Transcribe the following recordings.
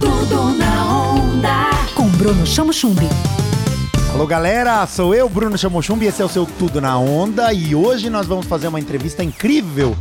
Tudo na onda. Com Bruno Chamo Chumbi. Alô galera, sou eu, Bruno Chamochumbi, esse é o seu Tudo na Onda e hoje nós vamos fazer uma entrevista incrível.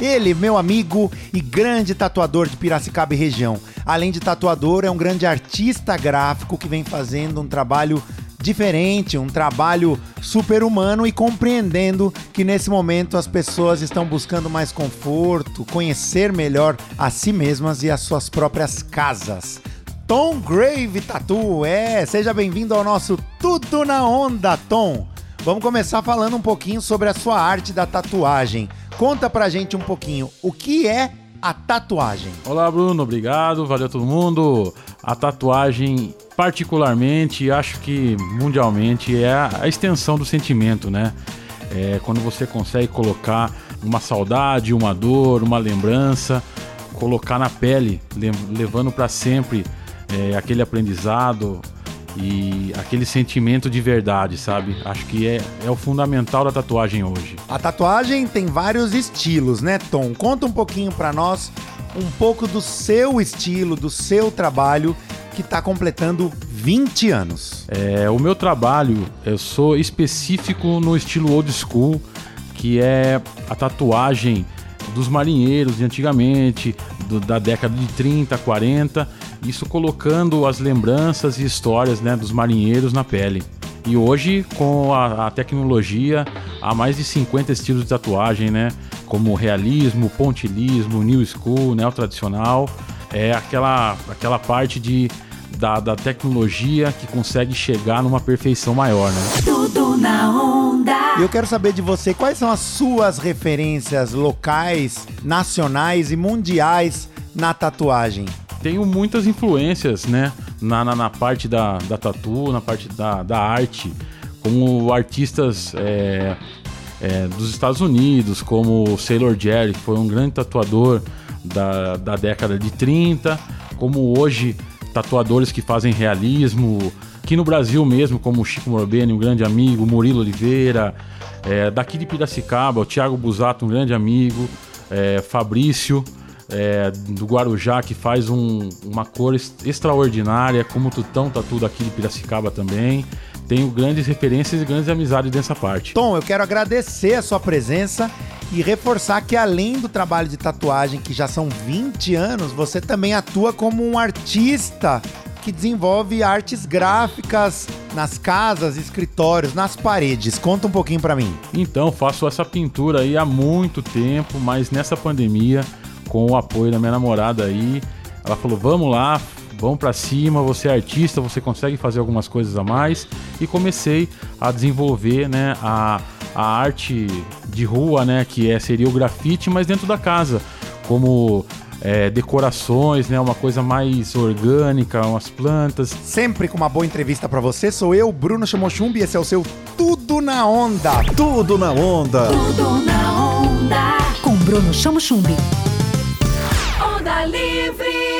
Ele, meu amigo e grande tatuador de Piracicaba e região. Além de tatuador, é um grande artista gráfico que vem fazendo um trabalho diferente, um trabalho super humano e compreendendo que nesse momento as pessoas estão buscando mais conforto, conhecer melhor a si mesmas e as suas próprias casas. Tom Grave Tattoo, é, seja bem-vindo ao nosso Tudo na Onda, Tom. Vamos começar falando um pouquinho sobre a sua arte da tatuagem. Conta pra gente um pouquinho o que é a tatuagem. Olá, Bruno, obrigado, valeu todo mundo. A tatuagem, particularmente, acho que mundialmente, é a extensão do sentimento, né? É quando você consegue colocar uma saudade, uma dor, uma lembrança, colocar na pele, levando para sempre é, aquele aprendizado e aquele sentimento de verdade, sabe? Acho que é, é o fundamental da tatuagem hoje. A tatuagem tem vários estilos, né, Tom? Conta um pouquinho para nós um pouco do seu estilo, do seu trabalho que está completando 20 anos. É, o meu trabalho, eu sou específico no estilo old school, que é a tatuagem dos marinheiros de antigamente, do, da década de 30, 40 isso colocando as lembranças e histórias né, dos marinheiros na pele. E hoje, com a, a, tecnologia, há mais de 50 estilos de tatuagem, né? Como realismo, pontilismo, new school, neo tradicional. É aquela, aquela parte de, da, da tecnologia que consegue chegar numa perfeição maior, né? Tudo na onda. E eu quero saber de você quais são as suas referências locais, nacionais e mundiais na tatuagem tenho muitas influências, né? Na, na, na parte da, da tatu, na parte da, da arte, como artistas é, é, dos Estados Unidos, como Sailor Jerry, que foi um grande tatuador da, da década de 30, como hoje tatuadores que fazem realismo, aqui no Brasil mesmo, como Chico Morbeni, um grande amigo, Murilo Oliveira, é, daqui de Piracicaba, o Thiago Busato, um grande amigo, é, Fabrício, é, do Guarujá que faz um, uma cor extraordinária, como o Tutão Tatu daqui de Piracicaba também. Tenho grandes referências e grandes amizades nessa parte. Tom, eu quero agradecer a sua presença e reforçar que além do trabalho de tatuagem, que já são 20 anos, você também atua como um artista que desenvolve artes gráficas nas casas, escritórios, nas paredes. Conta um pouquinho para mim. Então, faço essa pintura aí há muito tempo, mas nessa pandemia com o apoio da minha namorada aí. Ela falou: vamos lá, vamos para cima, você é artista, você consegue fazer algumas coisas a mais. E comecei a desenvolver né, a, a arte de rua, né, que é, seria o grafite, mas dentro da casa, como é, decorações, né? Uma coisa mais orgânica, umas plantas. Sempre com uma boa entrevista para você, sou eu, Bruno Chamochumbi, e esse é o seu Tudo na Onda. Tudo na Onda. Tudo na onda. Com Bruno Chamo Chumbi. Onda livre.